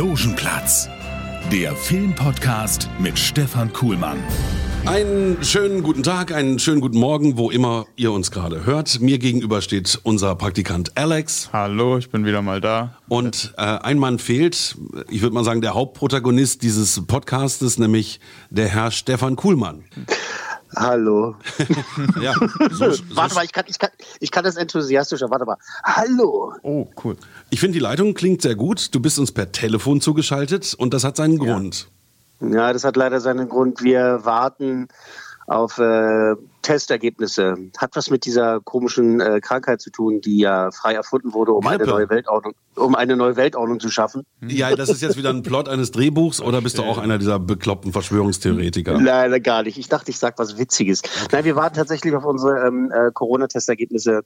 Logenplatz, der Filmpodcast mit Stefan Kuhlmann. Einen schönen guten Tag, einen schönen guten Morgen, wo immer ihr uns gerade hört. Mir gegenüber steht unser Praktikant Alex. Hallo, ich bin wieder mal da. Und äh, ein Mann fehlt, ich würde mal sagen, der Hauptprotagonist dieses Podcastes, nämlich der Herr Stefan Kuhlmann. Hallo. ja, so, so warte mal, ich kann, ich, kann, ich kann das enthusiastischer. Warte mal. Hallo. Oh, cool. Ich finde, die Leitung klingt sehr gut. Du bist uns per Telefon zugeschaltet und das hat seinen Grund. Ja, das hat leider seinen Grund. Wir warten auf äh, Testergebnisse. Hat was mit dieser komischen äh, Krankheit zu tun, die ja frei erfunden wurde, um eine neue Weltordnung, um eine neue Weltordnung zu schaffen. Ja, das ist jetzt wieder ein Plot eines Drehbuchs oder bist du auch einer dieser bekloppten Verschwörungstheoretiker? Nein, gar nicht. Ich dachte, ich sag was Witziges. Nein, wir warten tatsächlich auf unsere ähm, äh, Corona-Testergebnisse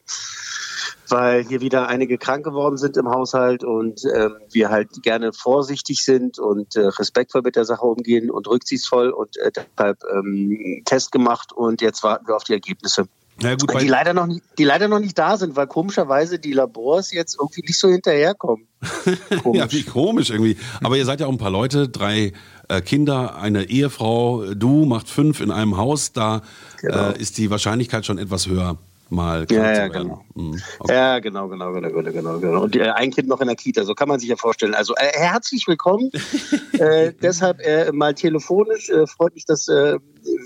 weil hier wieder einige krank geworden sind im Haushalt und ähm, wir halt gerne vorsichtig sind und äh, respektvoll mit der Sache umgehen und rücksichtsvoll und äh, deshalb ähm, Test gemacht und jetzt warten wir auf die Ergebnisse. Ja, gut, die, leider noch nicht, die leider noch nicht da sind, weil komischerweise die Labors jetzt irgendwie nicht so hinterherkommen. ja, wie komisch irgendwie. Aber ihr seid ja auch ein paar Leute, drei äh, Kinder, eine Ehefrau, du macht fünf in einem Haus, da genau. äh, ist die Wahrscheinlichkeit schon etwas höher mal ja, ja, genau. Mhm. Okay. ja, genau, genau, genau, genau, genau, genau. Und äh, ein Kind noch in der Kita, so kann man sich ja vorstellen. Also äh, herzlich willkommen. äh, deshalb äh, mal telefonisch. Äh, freut mich, dass äh,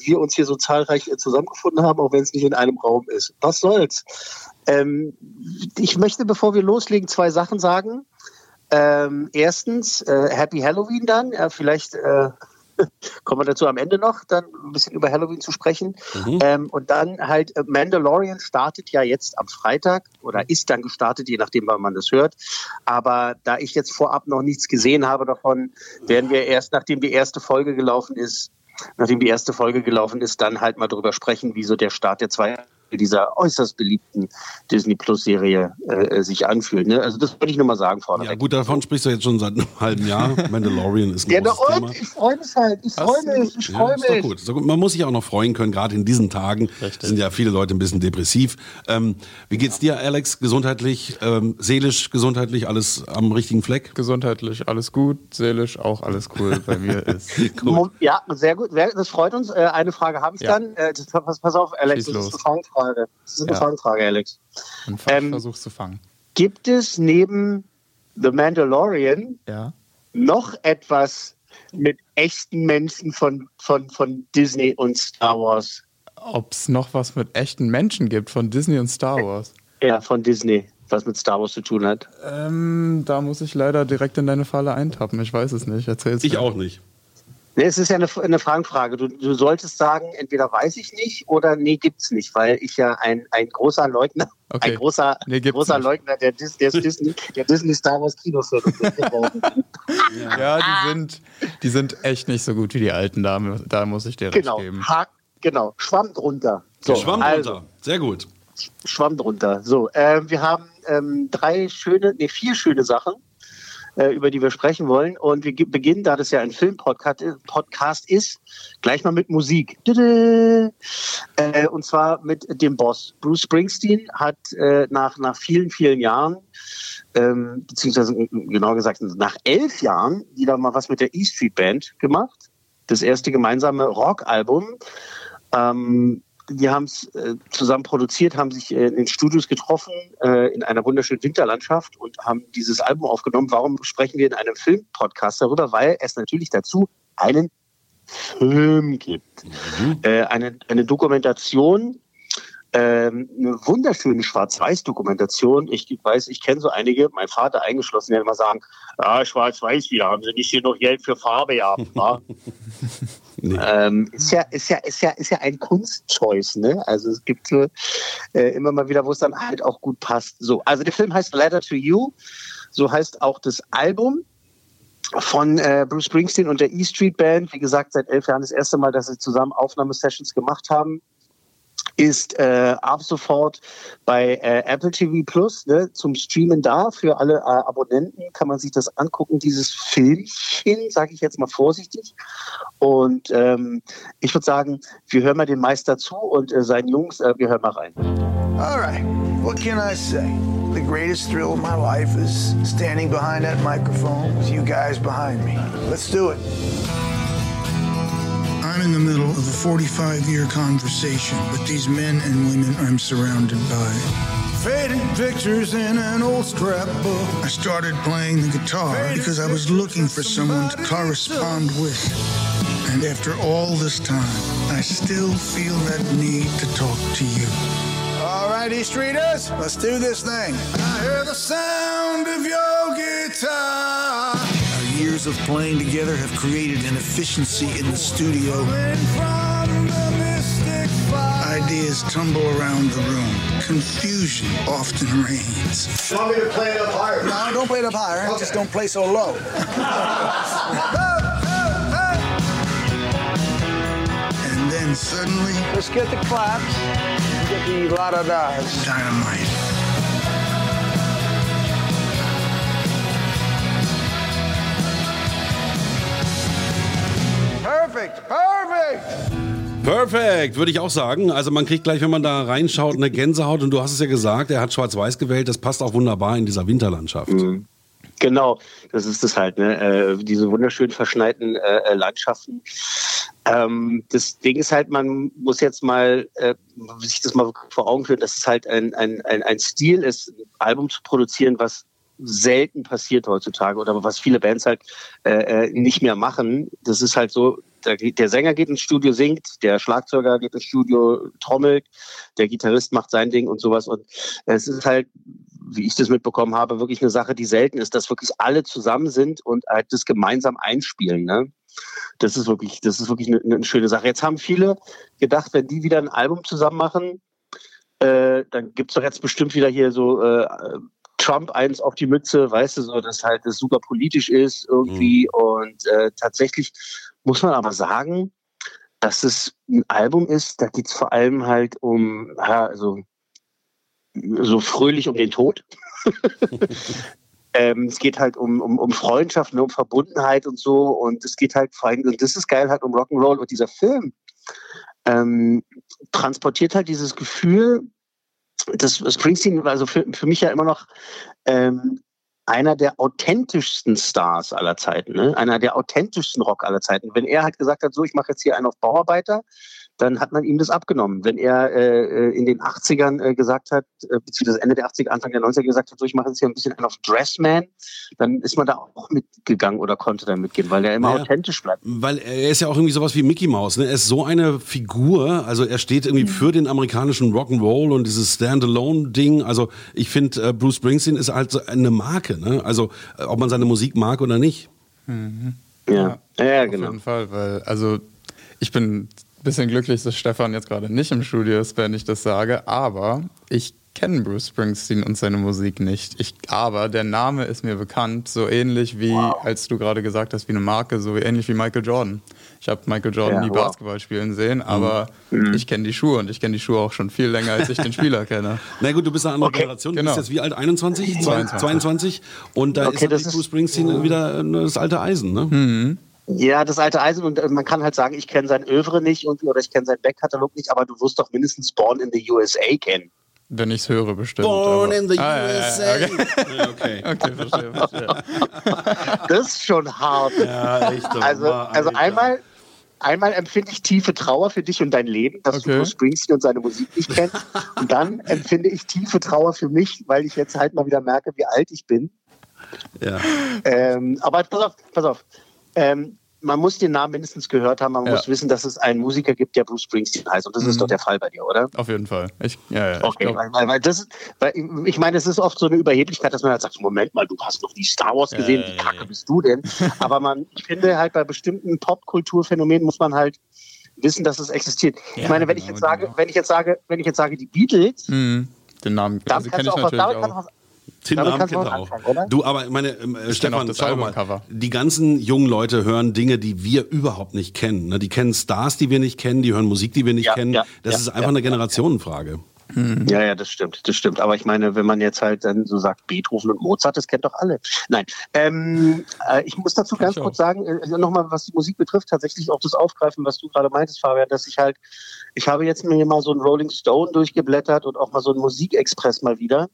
wir uns hier so zahlreich zusammengefunden haben, auch wenn es nicht in einem Raum ist. Was soll's? Ähm, ich möchte, bevor wir loslegen, zwei Sachen sagen. Ähm, erstens, Happy Halloween dann. Vielleicht kommen wir dazu am Ende noch, dann ein bisschen über Halloween zu sprechen. Mhm. Ähm, und dann halt, äh, Mandalorian startet ja jetzt am Freitag oder ist dann gestartet, je nachdem, wann man das hört. Aber da ich jetzt vorab noch nichts gesehen habe davon, werden wir erst, nachdem die erste Folge gelaufen ist, nachdem die erste Folge gelaufen ist, dann halt mal drüber sprechen, wie so der Start der zwei dieser äußerst beliebten Disney Plus Serie äh, sich anfühlt. Ne? Also das würde ich nur mal sagen vorne. Ja gut, davon sprichst du jetzt schon seit einem halben Jahr. Mandalorian ist ein ja, großes Thema. Ich freue mich halt. Ich freue mich. Ich freue ja, mich. Doch gut. Man muss sich auch noch freuen können. Gerade in diesen Tagen Richtig. sind ja viele Leute ein bisschen depressiv. Ähm, wie geht's dir, Alex? Gesundheitlich, ähm, seelisch, gesundheitlich alles am richtigen Fleck? Gesundheitlich alles gut, seelisch auch alles cool bei mir ist. ja, sehr gut. Das freut uns. Äh, eine Frage habe ich ja. dann. Äh, pass, auf, Alex. Schieß das los. ist eine Fangfrage. Das ist eine ja. Fangfrage, Alex. Und ähm, versuchst zu fangen. Gibt es neben The Mandalorian ja. noch etwas mit echten Menschen von, von, von Disney und Star Wars? Ob es noch was mit echten Menschen gibt von Disney und Star Wars? Ja, von Disney, was mit Star Wars zu tun hat. Ähm, da muss ich leider direkt in deine Falle eintappen. Ich weiß es nicht. Erzähl's Ich mir. auch nicht. Nee, es ist ja eine, eine Fangfrage. Du, du solltest sagen, entweder weiß ich nicht oder nee, gibt's nicht, weil ich ja ein, ein großer Leugner, okay. ein großer, nee, großer Leugner der, Dis, der, Disney, der Disney Star Wars bin. ja, ja die, sind, die sind echt nicht so gut wie die alten, da, da muss ich dir genau. recht geben. Ha genau, Schwamm drunter. So, Schwamm also, drunter, sehr gut. Schwamm drunter. So, äh, wir haben ähm, drei schöne, nee, vier schöne Sachen äh, über die wir sprechen wollen. Und wir beginnen, da das ja ein Filmpodcast ist, gleich mal mit Musik. Äh, und zwar mit dem Boss. Bruce Springsteen hat äh, nach, nach vielen, vielen Jahren, ähm, beziehungsweise genau gesagt nach elf Jahren, wieder mal was mit der E Street Band gemacht. Das erste gemeinsame Rockalbum. Ähm, die haben es äh, zusammen produziert, haben sich äh, in den Studios getroffen, äh, in einer wunderschönen Winterlandschaft und haben dieses Album aufgenommen. Warum sprechen wir in einem Filmpodcast darüber? Weil es natürlich dazu einen Film gibt. Mhm. Äh, eine, eine Dokumentation, ähm, eine wunderschöne Schwarz-Weiß-Dokumentation. Ich weiß, ich kenne so einige, mein Vater eingeschlossen, der immer sagen, ah, Schwarz-Weiß, wir haben sie nicht hier noch Geld für Farbe gehabt. Nee. Ähm, ist ja, ist ja, ist ja, ist ja ein Kunstchoice, ne? Also es gibt so, äh, immer mal wieder, wo es dann halt auch gut passt. So, also der Film heißt Letter to You, so heißt auch das Album von äh, Bruce Springsteen und der E Street Band. Wie gesagt, seit elf Jahren das erste Mal, dass sie zusammen Aufnahmesessions gemacht haben ist äh, ab sofort bei äh, Apple TV Plus ne, zum Streamen da. Für alle äh, Abonnenten kann man sich das angucken, dieses Filmchen, sage ich jetzt mal vorsichtig. Und ähm, ich würde sagen, wir hören mal den Meister zu und äh, seinen Jungs, äh, wir hören mal rein. All right, what can I say? The greatest thrill of my life is standing behind that microphone with you guys behind me. Let's do it. I'm in the middle of a 45 year conversation with these men and women I'm surrounded by. Faded pictures in an old scrapbook. I started playing the guitar because I was looking for someone to correspond with. And after all this time, I still feel that need to talk to you. All right, East Streeters, let's do this thing. I hear the sound of your guitar years of playing together have created an efficiency in the studio. Ideas tumble around the room. Confusion often reigns. You want me to play it up higher? No, don't play it up higher. Okay. Just don't play so low. and then suddenly... Let's get the claps. Get the la-da-das. Dynamite. Perfect, perfect. Perfekt, würde ich auch sagen. Also man kriegt gleich, wenn man da reinschaut, eine Gänsehaut. Und du hast es ja gesagt, er hat Schwarz-Weiß gewählt. Das passt auch wunderbar in dieser Winterlandschaft. Mhm. Genau, das ist es halt, ne? Äh, diese wunderschön verschneiten äh, Landschaften. Ähm, das Ding ist halt, man muss jetzt mal äh, sich das mal vor Augen führen, dass es halt ein, ein, ein, ein Stil ist, ein Album zu produzieren, was selten passiert heutzutage oder was viele Bands halt äh, äh, nicht mehr machen. Das ist halt so, der, der, Sänger geht ins Studio, singt, der Schlagzeuger geht ins Studio, trommelt, der Gitarrist macht sein Ding und sowas. Und es ist halt, wie ich das mitbekommen habe, wirklich eine Sache, die selten ist, dass wirklich alle zusammen sind und halt das gemeinsam einspielen. Ne? Das ist wirklich, das ist wirklich eine, eine schöne Sache. Jetzt haben viele gedacht, wenn die wieder ein Album zusammen machen, äh, dann gibt's doch jetzt bestimmt wieder hier so äh, Trump eins auf die Mütze, weißt du, so, dass halt das super politisch ist irgendwie. Mhm. Und äh, tatsächlich muss man aber sagen, dass es ein Album ist, da geht es vor allem halt um, ja, also so fröhlich um den Tod. ähm, es geht halt um, um, um Freundschaft, ne, um Verbundenheit und so. Und es geht halt vor allem, und das ist geil, halt um Rock'n'Roll. Und dieser Film ähm, transportiert halt dieses Gefühl, das Springsteen war also für, für mich ja immer noch ähm, einer der authentischsten Stars aller Zeiten, ne? einer der authentischsten Rock aller Zeiten. Wenn er halt gesagt hat, so, ich mache jetzt hier einen auf Bauarbeiter, dann hat man ihm das abgenommen. Wenn er äh, in den 80ern äh, gesagt hat, äh, beziehungsweise Ende der 80er, Anfang der 90er gesagt hat, so ich mache jetzt hier ein bisschen einen auf Dressman, dann ist man da auch mitgegangen oder konnte da mitgehen, weil er immer naja, authentisch bleibt. Weil er ist ja auch irgendwie sowas wie Mickey Mouse. Ne? Er ist so eine Figur, also er steht irgendwie mhm. für den amerikanischen Rock'n'Roll und dieses Standalone-Ding. Also ich finde, äh, Bruce Springsteen ist halt so eine Marke. Ne? Also äh, ob man seine Musik mag oder nicht. Mhm. Ja. ja, ja, genau. Auf jeden Fall, weil also ich bin bisschen glücklich, dass Stefan jetzt gerade nicht im Studio ist, wenn ich das sage, aber ich kenne Bruce Springsteen und seine Musik nicht. Ich, aber der Name ist mir bekannt, so ähnlich wie, wow. als du gerade gesagt hast, wie eine Marke, so ähnlich wie Michael Jordan. Ich habe Michael Jordan ja, nie wow. Basketball spielen sehen, aber mhm. ich kenne die Schuhe und ich kenne die Schuhe auch schon viel länger, als ich den Spieler kenne. Na gut, du bist eine andere okay. Generation. Du genau. bist jetzt wie alt? 21? 22. 22. Und da okay, ist, ist Bruce Springsteen wieder das alte Eisen, ne? Mhm. Ja, das alte Eisen und äh, man kann halt sagen, ich kenne sein Övre nicht irgendwie oder ich kenne seinen Backkatalog nicht, aber du wirst doch mindestens Born in the USA kennen. Wenn ich es höre, bestimmt. Born aber. in the ah, USA. Ja, ja, okay. okay. okay, verstehe, verstehe. Das ist schon hart. Ja, echt. Also, also einmal, einmal empfinde ich tiefe Trauer für dich und dein Leben, dass okay. du Bruce Springsteen und seine Musik nicht kennst. Und dann empfinde ich tiefe Trauer für mich, weil ich jetzt halt mal wieder merke, wie alt ich bin. Ja. Ähm, aber pass auf, pass auf. Ähm, man muss den Namen mindestens gehört haben. Man Ja. muss wissen, dass es einen Musiker gibt, der Bruce Springsteen heißt. Und das ist Mhm. doch der Fall bei dir, oder? Auf jeden Fall. Ich, ja, ja, ich Okay, glaub, weil, weil, weil das ist, weil ich meine, es ist oft so eine Überheblichkeit, dass man halt sagt, Moment mal, du hast noch nie Star Wars gesehen, wie kacke bist du denn? Aber man, ich finde halt bei bestimmten Popkulturphänomenen muss man halt wissen, dass es existiert. ich meine, wenn ich genau, jetzt sage, genau. wenn ich jetzt sage, wenn ich jetzt sage, die Beatles, Mhm. den Namen dann also du ich auch was, natürlich du auch. was, Kannst du kennt er auch. anfangen, oder? Du, aber meine, ähm, äh, Stefan, das doch mal, die ganzen jungen Leute hören Dinge, die wir überhaupt nicht kennen. Ne? Die kennen Stars, die wir nicht kennen, die hören Musik, die wir nicht Ja, kennen. ja, das ja, ist einfach ja, eine Generationenfrage. Ja, ja, das stimmt, das stimmt. Aber ich meine, wenn man jetzt halt dann so sagt, Beethoven und Mozart, das kennt doch alle. Nein, ähm, äh, ich muss dazu ganz kurz sagen, äh, nochmal, was die Musik betrifft, tatsächlich auch das Aufgreifen, was du gerade meintest, Fabian, dass ich halt, ich habe jetzt mir mal so einen Rolling Stone durchgeblättert und auch mal so einen Musikexpress mal wieder.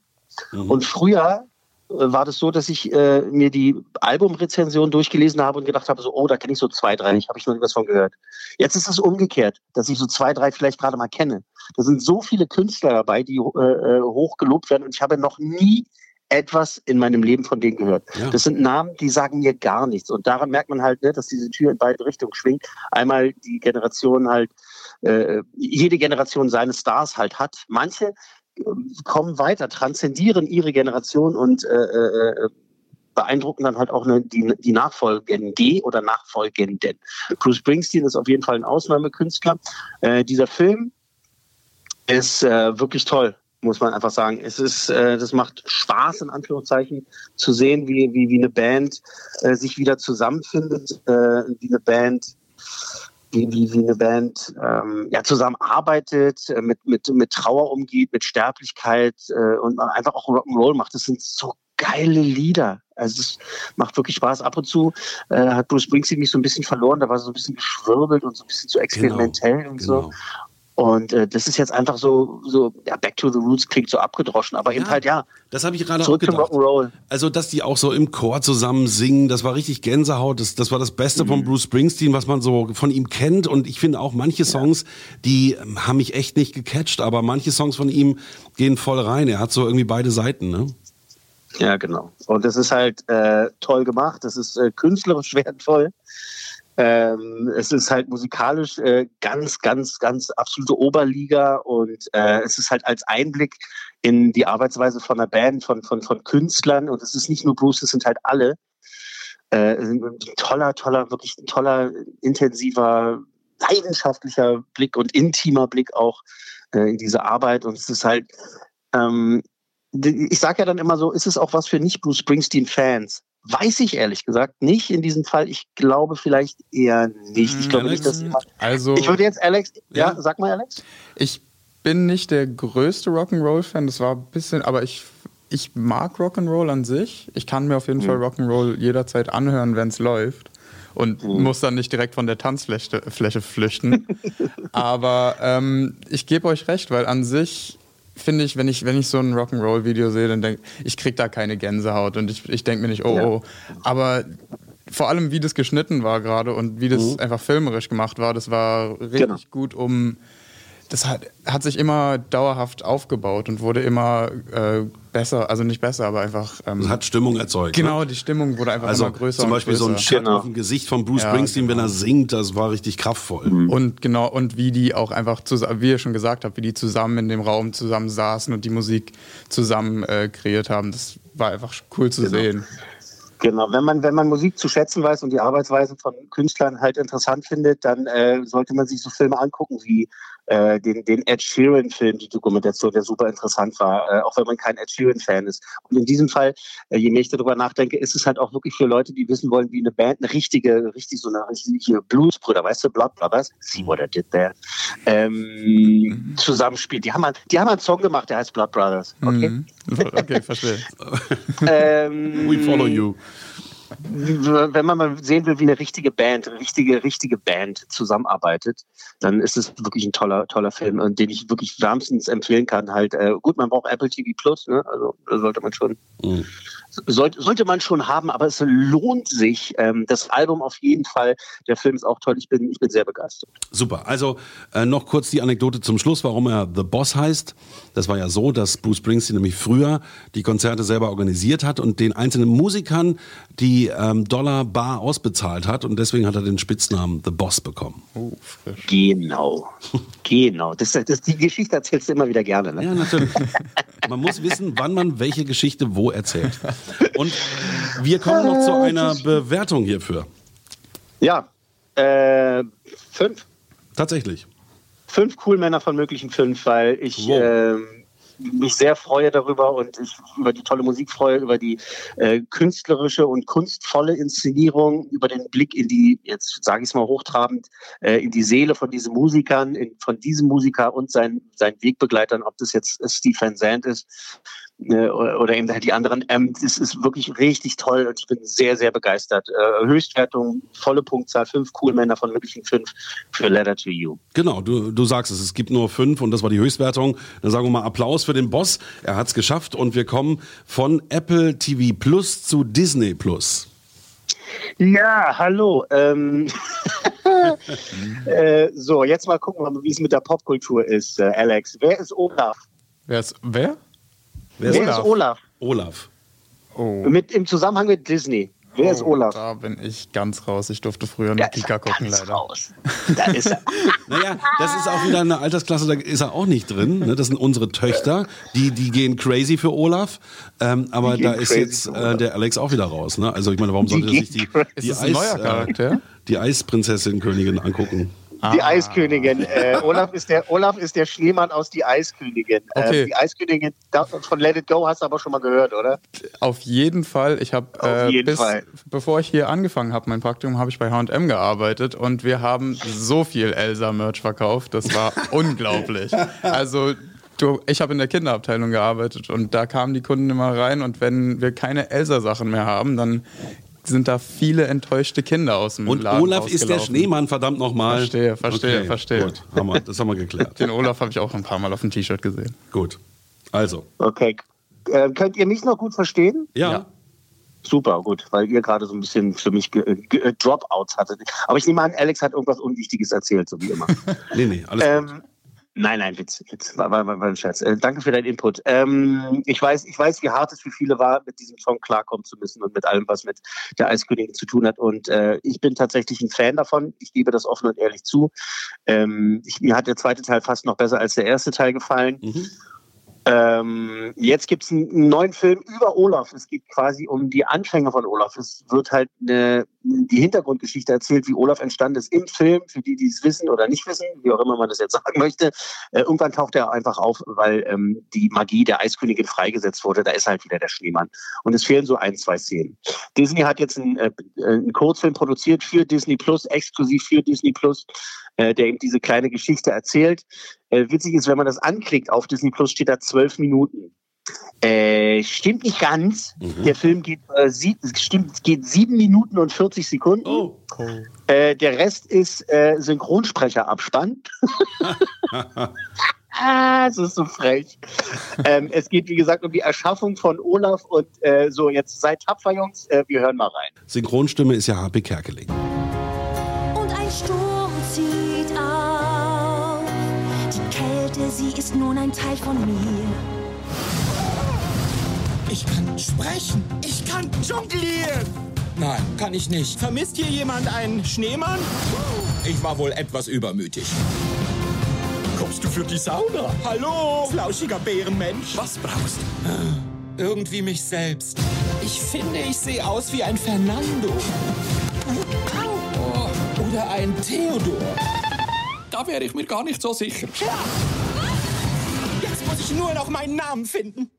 Mhm. Und früher äh, war das so, dass ich äh, mir die Albumrezension durchgelesen habe und gedacht habe, so, oh, da kenne ich so zwei, drei nicht, habe ich noch nie was von gehört. Jetzt ist es umgekehrt, dass ich so zwei, drei vielleicht gerade mal kenne. Da sind so viele Künstler dabei, die äh, äh, hoch gelobt werden und ich habe noch nie etwas in meinem Leben von denen gehört. Ja. Das sind Namen, die sagen mir gar nichts. Und daran merkt man halt, ne, dass diese Tür in beide Richtungen schwingt. Einmal die Generation halt, äh, jede Generation seine Stars halt hat. Manche kommen weiter, transzendieren ihre Generation und äh, äh, beeindrucken dann halt auch eine, die, die Nachfolgende oder Nachfolgenden. Bruce Springsteen ist auf jeden Fall ein Ausnahmekünstler. Äh, dieser Film ist äh, wirklich toll, muss man einfach sagen. Es ist, äh, das macht Spaß in Anführungszeichen zu sehen, wie wie, wie eine Band äh, sich wieder zusammenfindet, äh, wie eine Band wie, wie, wie eine Band ähm, ja, zusammenarbeitet, äh, mit, mit, mit Trauer umgeht, mit Sterblichkeit äh, und einfach auch Rock'n'Roll macht. Das sind so geile Lieder. Also es macht wirklich Spaß. Ab und zu äh, hat Bruce Springsteen mich so ein bisschen verloren, da war so ein bisschen geschwirbelt und so ein bisschen zu experimentell und so. Genau. Und äh, das ist jetzt einfach so, so ja, Back to the Roots klingt so abgedroschen, aber eben Ja, halt ja, Das habe ich gerade auch zurück zum gedacht. Rock'n'Roll. Also, dass die auch so im Chor zusammen singen, das war richtig Gänsehaut. Das, das war das Beste von Bruce Springsteen, was man so von ihm kennt. Und ich finde auch manche Songs, die ähm, haben mich echt nicht gecatcht, aber manche Songs von ihm gehen voll rein. Er hat so irgendwie beide Seiten, ne? Ja, genau. Und das ist halt äh, toll gemacht. Das ist äh, künstlerisch wertvoll. Ähm, es ist halt musikalisch äh, ganz, ganz, ganz absolute Oberliga und äh, es ist halt als Einblick in die Arbeitsweise von einer Band, von, von, von Künstlern und es ist nicht nur Bruce, es sind halt alle. Äh, ein toller, toller, wirklich ein toller, intensiver, leidenschaftlicher Blick und intimer Blick auch äh, in diese Arbeit und es ist halt ähm, ich sage ja dann immer so, ist es auch was für nicht Bruce Springsteen-Fans? Weiß ich ehrlich gesagt nicht in diesem Fall. Ich glaube vielleicht eher nicht. Ich glaube Alex? nicht, dass jemand. Also, Ich würde jetzt Alex, ja, Ja. sag mal Alex. ich bin nicht der größte Rock'n'Roll-Fan. Das war ein bisschen, aber ich, ich mag Rock'n'Roll an sich. Ich kann mir auf jeden Fall Rock'n'Roll jederzeit anhören, wenn es läuft. Und muss dann nicht direkt von der Tanzfläche Fläche flüchten. aber ähm, ich gebe euch recht, weil an sich finde ich, wenn ich, wenn ich so ein Rock'n'Roll-Video sehe, dann denke ich, krieg da keine Gänsehaut und ich, ich denke mir nicht, oh, Ja. oh. Aber vor allem, wie das geschnitten war gerade und wie das einfach filmerisch gemacht war, das war richtig Genau. gut, um. Das hat, hat sich immer dauerhaft aufgebaut und wurde immer äh, besser, also nicht besser, aber einfach. Ähm, hat Stimmung erzeugt. genau, Ne? die Stimmung wurde einfach Also immer größer. zum und Beispiel so ein größer. Shit Genau. auf dem Gesicht von Bruce Ja, Springsteen, wenn genau. er singt, das war richtig kraftvoll. Und genau, und wie die auch einfach, zusammen, wie ihr schon gesagt habt, wie die zusammen in dem Raum zusammen saßen und die Musik zusammen äh, kreiert haben, das war einfach cool zu sehen. Genau, wenn man, wenn man Musik zu schätzen weiß und die Arbeitsweise von Künstlern halt interessant findet, dann äh, sollte man sich so Filme angucken wie äh, den, den Ed Sheeran-Film, die Dokumentation, der super interessant war, äh, auch wenn man kein Ed Sheeran-Fan ist. Und in diesem Fall, äh, je mehr ich darüber nachdenke, ist es halt auch wirklich für Leute, die wissen wollen, wie eine Band, eine richtige, richtig so eine richtige Bluesbrüder, weißt du, Blood Brothers, see what I did there, ähm, zusammenspielt. Die haben, halt- die haben einen Song gemacht, der heißt Blood Brothers. Okay? Mhm. Okay, verstehe. Ähm, We follow you. Wenn man mal sehen will, wie eine richtige Band, eine richtige, richtige Band zusammenarbeitet, dann ist es wirklich ein toller, toller Film, den ich wirklich wärmstens empfehlen kann. Halt, äh, gut, man braucht Apple TV Plus, ne? Also sollte man schon, Mhm. Sollte, sollte man schon haben, aber es lohnt sich. Ähm, das Album auf jeden Fall. Der Film ist auch toll. Ich bin, ich bin sehr begeistert. Super. Also äh, noch kurz die Anekdote zum Schluss, warum er The Boss heißt. Das war ja so, dass Bruce Springsteen nämlich früher die Konzerte selber organisiert hat und den einzelnen Musikern die ähm, Dollar bar ausbezahlt hat und deswegen hat er den Spitznamen The Boss bekommen. Oh. Genau. genau. Das, das, die Geschichte erzählst du immer wieder gerne. Ne? Ja, natürlich. Man muss wissen, wann man welche Geschichte wo erzählt. Und wir kommen noch zu einer Bewertung hierfür. Ja. Äh, fünf. Tatsächlich. Fünf Coolmänner von möglichen fünf, weil ich Wow. ähm, mich sehr freue darüber und ich über die tolle Musik freue, über die äh, künstlerische und kunstvolle Inszenierung, über den Blick in die, jetzt sage ich es mal hochtrabend, äh, in die Seele von diesen Musikern, in, von diesem Musiker und seinen, seinen Wegbegleitern, ob das jetzt äh, Steve Van Zandt ist äh, oder eben halt die anderen. Ähm, das ist wirklich richtig toll und ich bin sehr, sehr begeistert. Äh, Höchstwertung, volle Punktzahl, fünf Coolmänner von möglichen fünf für Letter to You. Genau, du, du sagst es, es gibt nur fünf und das war die Höchstwertung. Dann sagen wir mal Applaus für den Boss. Er hat es geschafft und wir kommen von Apple TV Plus zu Disney Plus. Ja, hallo. Ähm, äh, so, jetzt mal gucken, wie es mit der Popkultur ist, äh, Alex. Wer ist Olaf? Wer ist, wer? Wer ist Olaf? Olaf. Oh. Mit, Im Zusammenhang mit Disney. Wer ist Oh, Olaf? Da bin ich ganz raus. Ich durfte früher nur ist Kika gucken, ganz leider. raus. Da ist er. Naja, das ist auch wieder eine Altersklasse, da ist er auch nicht drin. Ne? Das sind unsere Töchter, die, die gehen crazy für Olaf. Ähm, aber da ist jetzt äh, Olaf. der Alex auch wieder raus. Ne? Also ich meine, warum sollte er sich die, die, Ist es ein neuer Charakter? Äh, die Eisprinzessin Königin angucken? Die Eiskönigin. Äh, Olaf, ist der, Olaf ist der Schneemann aus Die Eiskönigin. Okay. Ähm, die Eiskönigin von Let It Go hast du aber schon mal gehört, oder? Auf jeden Fall. Ich habe äh, bis Fall. bevor ich hier angefangen habe, mein Praktikum, habe ich bei H&M gearbeitet und wir haben so viel Elsa-Merch verkauft. Das war unglaublich. Also du, ich habe in der Kinderabteilung gearbeitet und da kamen die Kunden immer rein und wenn wir keine Elsa-Sachen mehr haben, dann sind da viele enttäuschte Kinder aus dem Und Laden Olaf ist der. Schneemann, verdammt nochmal. Verstehe, verstehe, verstehe. Gut, haben wir, das haben wir geklärt. Den Olaf habe ich auch ein paar Mal auf dem T-Shirt gesehen. Gut. Also, Okay. Äh, könnt ihr mich noch gut verstehen? ja. Ja. Super, gut, weil ihr gerade so ein bisschen für mich äh, Dropouts hattet. Aber ich nehme an, Alex hat irgendwas Unwichtiges erzählt, so wie immer. Nee, nee, alles gut. Nein, nein, Witz, Witz war, war, war ein Scherz. Äh, danke für deinen Input. Ähm, ich, weiß, ich weiß, wie hart es für viele war, mit diesem Song klarkommen zu müssen und mit allem, was mit der Eiskönigin zu tun hat. Und äh, ich bin tatsächlich ein Fan davon. Ich gebe das offen und ehrlich zu. Ähm, ich, mir hat der zweite Teil fast noch besser als der erste Teil gefallen. Mhm. Ähm, jetzt gibt es einen neuen Film über Olaf. Es geht quasi um die Anfänge von Olaf. Es wird halt eine, die Hintergrundgeschichte erzählt, wie Olaf entstanden ist im Film, für die, die es wissen oder nicht wissen, wie auch immer man das jetzt sagen möchte. Äh, irgendwann taucht er einfach auf, weil ähm, die Magie der Eiskönigin freigesetzt wurde. Da ist halt wieder der Schneemann. Und es fehlen so ein, zwei Szenen. Disney hat jetzt einen, äh, einen Kurzfilm produziert für Disney Plus, exklusiv für Disney Plus, äh, der eben diese kleine Geschichte erzählt. Äh, witzig ist, wenn man das anklickt auf Disney Plus, steht da zwölf Minuten. Äh, stimmt nicht ganz. Der Film geht, äh, sie, stimmt, geht sieben Minuten und 40 Sekunden. Oh. Äh, der Rest ist äh, Synchronsprecherabspann. ah, das ist so frech. ähm, es geht, wie gesagt, um die Erschaffung von Olaf und äh, so, jetzt seid tapfer, Jungs, äh, wir hören mal rein. Synchronstimme ist ja HP Kerkeling. und ein Sturm zieht auf. Die Kälte, sie ist nun ein Teil von mir. Ich kann sprechen. Ich kann jonglieren. Nein, kann ich nicht. Vermisst hier jemand einen Schneemann? Ich war wohl etwas übermütig. Kommst du für die Sauna? Hallo, flauschiger Bärenmensch. Was brauchst du? Irgendwie mich selbst. Ich finde, ich sehe aus wie ein Fernando. Oder ein Theodor. Da wäre ich mir gar nicht so sicher. Jetzt muss ich nur noch meinen Namen finden.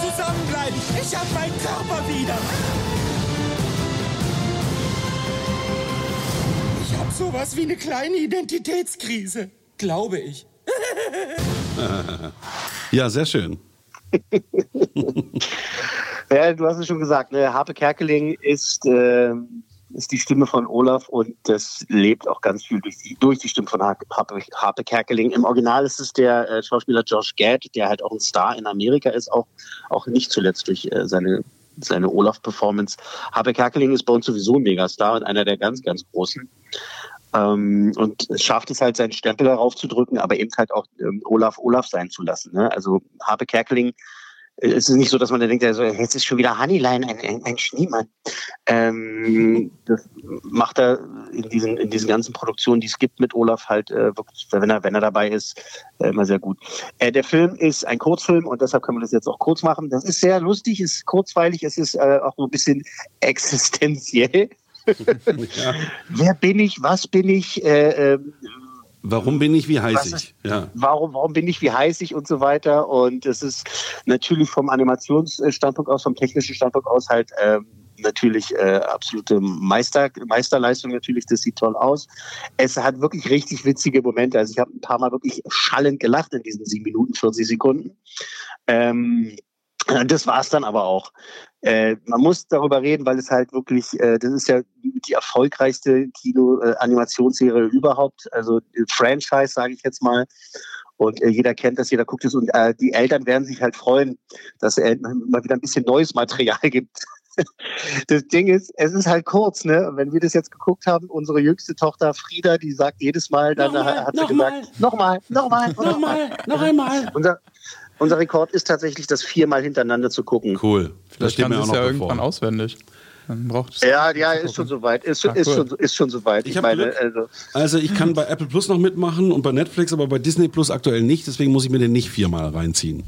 Zusammenbleiben! Ich hab meinen Körper wieder! Ich hab sowas wie eine kleine Identitätskrise. Glaube ich. Ja, sehr schön. Ja, du hast es schon gesagt, ne? Harpe Kerkeling ist, ähm, ist die Stimme von Olaf und das lebt auch ganz viel durch die, durch die Stimme von Harpe, Harpe Kerkeling. Im Original ist es der äh, Schauspieler Josh Gad, der halt auch ein Star in Amerika ist, auch, auch nicht zuletzt durch äh, seine, seine Olaf-Performance. Harpe Kerkeling ist bei uns sowieso ein Megastar und einer der ganz, ganz großen. Ähm, und schafft es halt, seinen Stempel darauf zu drücken, aber eben halt auch ähm, Olaf Olaf sein zu lassen. Ne? Also Harpe Kerkeling es ist nicht so, dass man dann denkt, also, jetzt ist schon wieder Honeyline ein, ein, ein Schneemann. Ähm, das macht er in diesen, in diesen ganzen Produktionen, die es gibt mit Olaf, halt äh, wirklich, wenn er, wenn er dabei ist, äh, immer sehr gut. Äh, der Film ist ein Kurzfilm und deshalb können wir das jetzt auch kurz machen. Das ist sehr lustig, ist kurzweilig, es ist äh, auch so ein bisschen existenziell. ja. Wer bin ich? Was bin ich? Warum bin ich wie heiß ich? Ja. Warum, warum bin ich wie heiß ich und so weiter? Und es ist natürlich vom Animationsstandpunkt aus, vom technischen Standpunkt aus halt äh, natürlich äh, absolute Meister, Meisterleistung natürlich. Das sieht toll aus. Es hat wirklich richtig witzige Momente. Also ich habe ein paar Mal wirklich schallend gelacht in diesen sieben Minuten, 40 Sekunden. Ähm, das war es dann aber auch. Äh, man muss darüber reden, weil es halt wirklich, äh, das ist ja die erfolgreichste Kino-Animationsserie überhaupt, also Franchise, sage ich jetzt mal. Und äh, jeder kennt das, jeder guckt es und äh, die Eltern werden sich halt freuen, dass es mal wieder ein bisschen neues Material gibt. das Ding ist, es ist halt kurz, ne? Wenn wir das jetzt geguckt haben, unsere jüngste Tochter Frieda, die sagt jedes Mal, dann nochmal, hat sie gesagt, nochmal, nochmal, nochmal, noch einmal. Unser, unser Rekord ist tatsächlich, das viermal hintereinander zu gucken. Cool. Vielleicht kann es ja irgendwann auswendig. Dann braucht es ja, ja, ist schon soweit. Ist, ah, ist, schon, ist schon soweit. Ich, ich meine, also, also ich kann bei Apple Plus noch mitmachen und bei Netflix, aber bei Disney Plus aktuell nicht. Deswegen muss ich mir den nicht viermal reinziehen.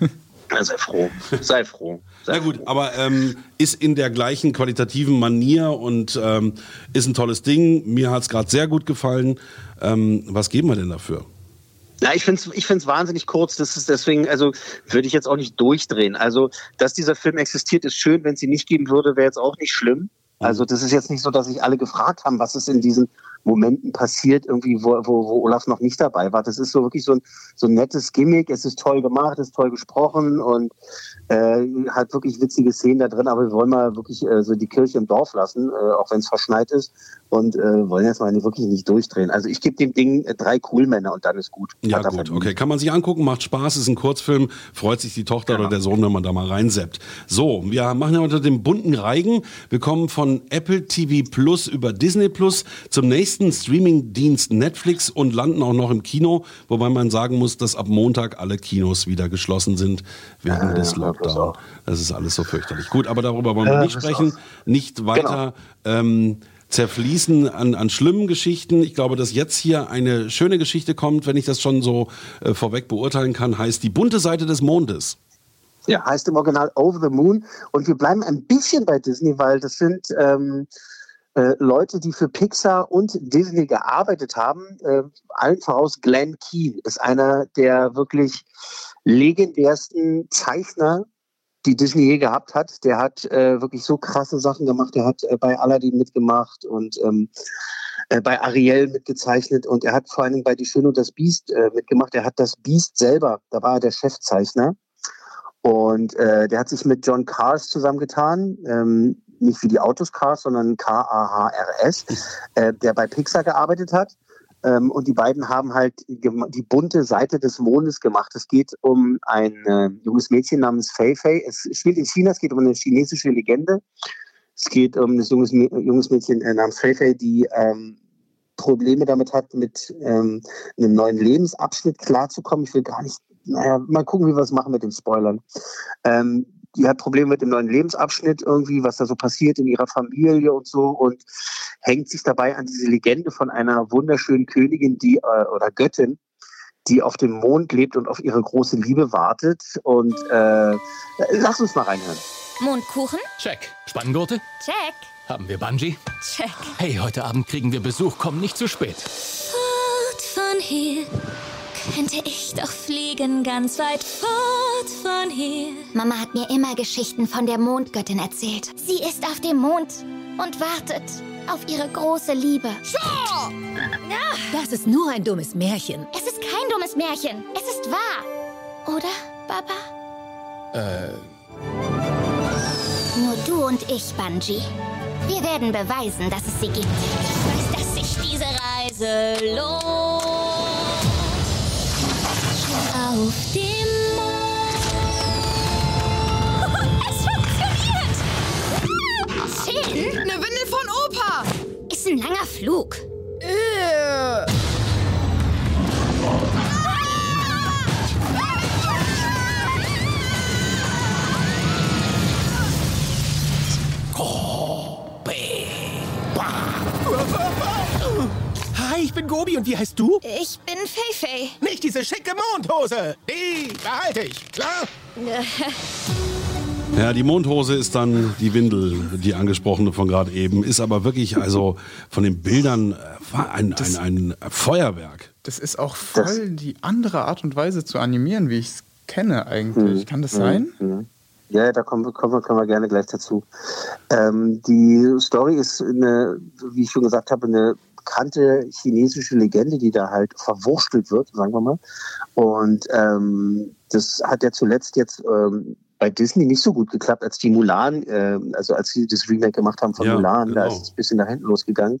sei froh. Sei froh. Sei Na gut, froh. aber ähm, ist in der gleichen qualitativen Manier und ähm, ist ein tolles Ding. Mir hat es gerade sehr gut gefallen. Ähm, was geben wir denn dafür? Ja, ich finde es ich find's wahnsinnig kurz. Das ist deswegen, also würde ich jetzt auch nicht durchdrehen. Also, dass dieser Film existiert, ist schön. Wenn es ihn nicht geben würde, wäre jetzt auch nicht schlimm. Also, das ist jetzt nicht so, dass sich alle gefragt haben, was ist in diesen Momenten passiert, irgendwie, wo, wo, wo Olaf noch nicht dabei war. Das ist so wirklich so ein, so ein nettes Gimmick. Es ist toll gemacht, es ist toll gesprochen und äh, hat wirklich witzige Szenen da drin. Aber wir wollen mal wirklich äh, so die Kirche im Dorf lassen, äh, auch wenn es verschneit ist und äh, wollen jetzt mal wirklich nicht durchdrehen. Also ich gebe dem Ding äh, drei Coolmänner und dann ist gut. Ja gut, verdient. okay. Kann man sich angucken, macht Spaß, ist ein Kurzfilm, freut sich die Tochter genau. oder der Sohn, wenn man da mal reinseppt. So, wir machen ja unter dem bunten Reigen. Wir kommen von Apple TV Plus über Disney Plus zum nächsten Streaming Streamingdienst Netflix und landen auch noch im Kino, wobei man sagen muss, dass ab Montag alle Kinos wieder geschlossen sind wegen ja, des Lockdowns. Das ist alles so fürchterlich. Gut, aber darüber wollen wir nicht sprechen, nicht weiter. Genau. Ähm, zerfließen an, an schlimmen Geschichten. Ich glaube, dass jetzt hier eine schöne Geschichte kommt, wenn ich das schon so äh, vorweg beurteilen kann, heißt die bunte Seite des Mondes. Ja, heißt im Original Over the Moon. Und wir bleiben ein bisschen bei Disney, weil das sind ähm, äh, Leute, die für Pixar und Disney gearbeitet haben. Äh, allen voraus Glenn Keane ist einer der wirklich legendärsten Zeichner, die Disney je gehabt hat. Der hat äh, wirklich so krasse Sachen gemacht. Er hat äh, bei Aladdin mitgemacht und ähm, äh, bei Ariel mitgezeichnet und er hat vor allen Dingen bei Die Schöne und das Biest äh, mitgemacht. Er hat das Biest selber, da war er der Chefzeichner. Und äh, der hat sich mit John Cars zusammengetan. Ähm, nicht wie die Autos Cars, sondern K-A-H-R-S, äh, der bei Pixar gearbeitet hat. Ähm, und die beiden haben halt die bunte Seite des Mondes gemacht. Es geht um ein äh, junges Mädchen namens Fei Fei. Es spielt in China, es geht um eine chinesische Legende. Es geht um ein junges, junges Mädchen äh, namens Fei Fei, die ähm, Probleme damit hat, mit ähm, einem neuen Lebensabschnitt klarzukommen. Ich will gar nicht, naja, mal gucken, wie wir es machen mit den Spoilern. Ähm, die hat Probleme mit dem neuen Lebensabschnitt irgendwie, was da so passiert in ihrer Familie und so und hängt sich dabei an diese Legende von einer wunderschönen Königin, die äh, oder Göttin, die auf dem Mond lebt und auf ihre große Liebe wartet. Und äh, lass uns mal reinhören. Mondkuchen? Check. Spanngurte? Check. Haben wir Bungee? Check. Hey, heute Abend kriegen wir Besuch. Komm nicht zu spät. Fort von hier könnte ich doch fliegen ganz weit fort von hier. Mama hat mir immer Geschichten von der Mondgöttin erzählt. Sie ist auf dem Mond und wartet auf ihre große Liebe. Shaw! Das ist nur ein dummes Märchen. Es ist kein dummes Märchen. Es ist wahr. Oder, Papa? Äh. Nur du und ich, Bungie. Wir werden beweisen, dass es sie gibt. Ich weiß, dass sich diese Reise lohnt auf dem Eine Windel von Opa! Ist ein langer Flug. Äh. Hi, ich bin Gobi und wie heißt du? Ich bin Feifei. Nicht diese schicke Mondhose. Die behalte ich, klar? Ja, die Mondhose ist dann die Windel, die angesprochene von gerade eben, ist aber wirklich, also von den Bildern äh, ein, ein, ein Feuerwerk. Das ist auch voll die andere Art und Weise zu animieren, wie ich es kenne eigentlich. Kann das sein? Mhm. Ja, da kommen wir, kommen, wir, kommen wir gerne gleich dazu. Ähm, die Story ist, eine, wie ich schon gesagt habe, eine bekannte chinesische Legende, die da halt verwurstelt wird, sagen wir mal. Und ähm, das hat ja zuletzt jetzt ähm, bei Disney nicht so gut geklappt, als die Mulan, äh, also als sie das Remake gemacht haben von Ja, Mulan, da genau. ist es ein bisschen nach hinten losgegangen.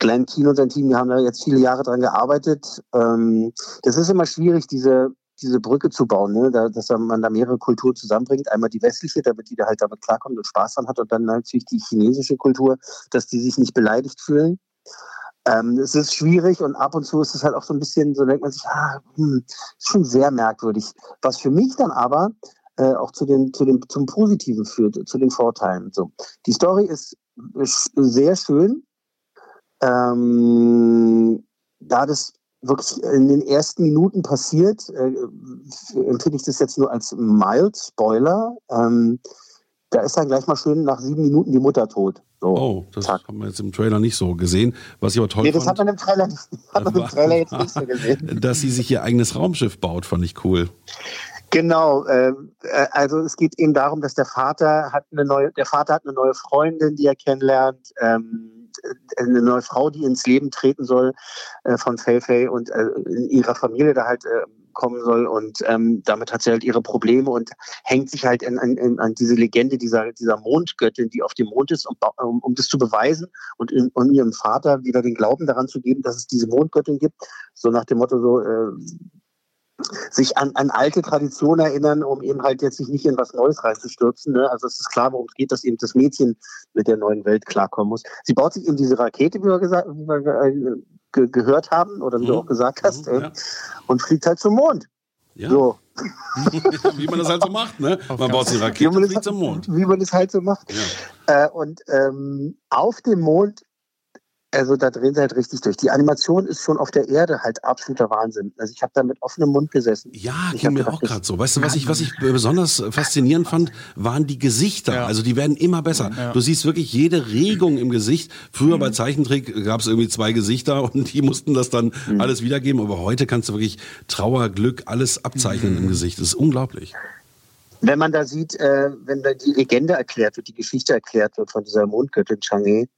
Glenn Keane und sein Team, die haben da jetzt viele Jahre dran gearbeitet. Ähm, das ist immer schwierig, diese, diese Brücke zu bauen, ne? da, dass man da mehrere Kulturen zusammenbringt. Einmal die westliche, damit die da halt damit klarkommt und Spaß dran hat, und dann natürlich die chinesische Kultur, dass die sich nicht beleidigt fühlen. Ähm, es ist schwierig und ab und zu ist es halt auch so ein bisschen, so denkt man sich, ah, hm, ist schon sehr merkwürdig. Was für mich dann aber äh, auch zu den, zu dem, zum Positiven führt, zu den Vorteilen. So. Die Story ist, ist sehr schön. Ähm, da das wirklich in den ersten Minuten passiert, äh, empfinde ich das jetzt nur als mild Spoiler. Ähm, da ist dann gleich mal schön nach sieben Minuten die Mutter tot. So. Oh, das haben wir jetzt im Trailer nicht so gesehen. Was ich aber toll Nee, das hat fand, man im Trailer, hat man im Trailer jetzt nicht so gesehen. dass sie sich ihr eigenes Raumschiff baut, fand ich cool. Genau, ähm, äh, also es geht eben darum, dass der Vater hat eine neue, der Vater hat eine neue Freundin, die er kennenlernt, ähm, äh, eine neue Frau, die ins Leben treten soll äh, von Fei Fei und äh, in ihrer Familie da halt äh, kommen soll und ähm, damit hat sie halt ihre Probleme und hängt sich halt an, an, an diese Legende dieser, dieser Mondgöttin, die auf dem Mond ist, um, um, um das zu beweisen und in, um ihrem Vater wieder den Glauben daran zu geben, dass es diese Mondgöttin gibt. So nach dem Motto so, äh, sich an, an alte Traditionen erinnern, um eben halt jetzt sich nicht in was Neues reinzustürzen. Ne? Also es ist klar, worum es geht, dass eben das Mädchen mit der neuen Welt klarkommen muss. Sie baut sich eben diese Rakete, wie wir, gesagt, wie wir äh, ge gehört haben oder wie du auch gesagt hast, äh, und fliegt halt zum Mond. Ja. So. Wie man das halt so macht, ne? Man baut die Wie Rakete man und fliegt zum Mond. Wie man das halt so macht. Äh, und ähm, auf dem Mond, also da drehen sie halt richtig durch. Die Animation ist schon auf der Erde halt absoluter Wahnsinn. Also ich habe da mit offenem Mund gesessen. Ja, ich ging mir gedacht, auch gerade so. Weißt du, was ich, was ich besonders faszinierend fand, waren die Gesichter. Also die werden immer besser. Ja. Du siehst wirklich jede Regung im Gesicht. Früher bei Zeichentrick gab es irgendwie zwei Gesichter und die mussten das dann alles wiedergeben. Aber heute kannst du wirklich Trauer, Glück, alles abzeichnen im Gesicht. Das ist unglaublich. Wenn man da sieht, äh, wenn da die Legende erklärt wird, die Geschichte erklärt wird von dieser Mondgöttin Chang'e,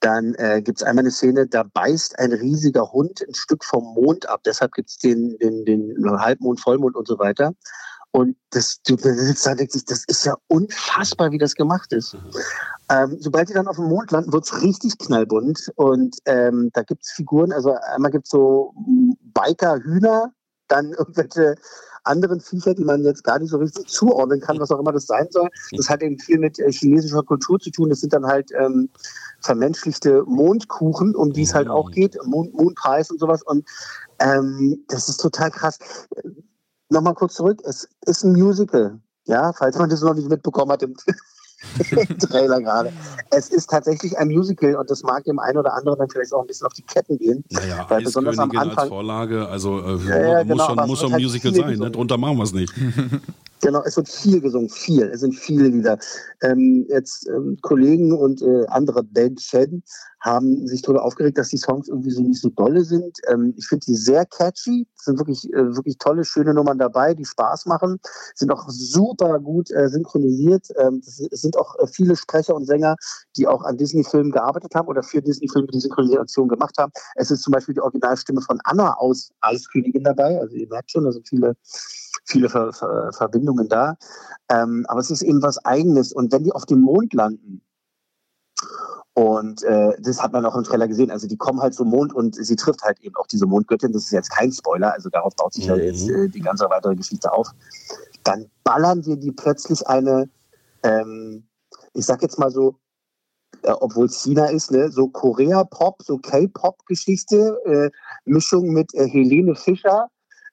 dann äh, gibt es einmal eine Szene, da beißt ein riesiger Hund ein Stück vom Mond ab. Deshalb gibt es den, den, den Halbmond, Vollmond und so weiter. Und das, du sitzt da und denkst sich, das ist ja unfassbar, wie das gemacht ist. Ähm, sobald die dann auf dem Mond landen, wird's richtig knallbunt. Und ähm, da gibt's Figuren, also einmal gibt's so Biker-Hühner, dann irgendwelche anderen Viecher, die man jetzt gar nicht so richtig zuordnen kann, was auch immer das sein soll. Das hat eben viel mit äh, chinesischer Kultur zu tun. Das sind dann halt ähm, vermenschlichte Mondkuchen, um die es halt auch geht, Mond, Mondpreis und sowas. Und ähm, das ist total krass. Nochmal kurz zurück, es ist ein Musical. Ja, falls man das noch nicht mitbekommen hat im, im Trailer gerade. Es ist tatsächlich ein Musical und das mag dem einen oder anderen dann vielleicht auch ein bisschen auf die Ketten gehen. Naja, weil besonders am Eiskönigin als Anfang. Vorlage, also äh, Ja, ja, muss genau, schon, muss schon halt Musical sein. Ne? gesungen. Drunter machen wir es nicht. Genau, es wird viel gesungen, viel. Es sind viele Lieder. Ähm, jetzt ähm, Kollegen und äh, andere Bandschäden haben sich darüber aufgeregt, dass die Songs irgendwie so nicht so dolle sind. Ähm, ich finde die sehr catchy. Es sind wirklich, äh, wirklich tolle, schöne Nummern dabei, die Spaß machen. Sind auch super gut äh, synchronisiert. Ähm, es sind auch äh, viele Sprecher und Sänger, die auch an Disney-Filmen gearbeitet haben oder für Disney-Filme die Synchronisation gemacht haben. Es ist zum Beispiel die Originalstimme von Anna aus Eiskönigin dabei. Also ihr merkt schon, da sind viele viele Ver Ver Verbindungen da. Ähm, aber es ist eben was Eigenes. Und wenn die auf dem Mond landen, und äh, das hat man auch im Trailer gesehen, also die kommen halt zum Mond und sie trifft halt eben auch diese Mondgöttin. Das ist jetzt kein Spoiler, also darauf baut sich ja jetzt äh, die ganze weitere Geschichte auf. Dann ballern wir die plötzlich eine, ähm, ich sag jetzt mal so, äh, obwohl es China ist, ne, so Korea-Pop, so K-Pop-Geschichte, äh, Mischung mit äh, Helene Fischer,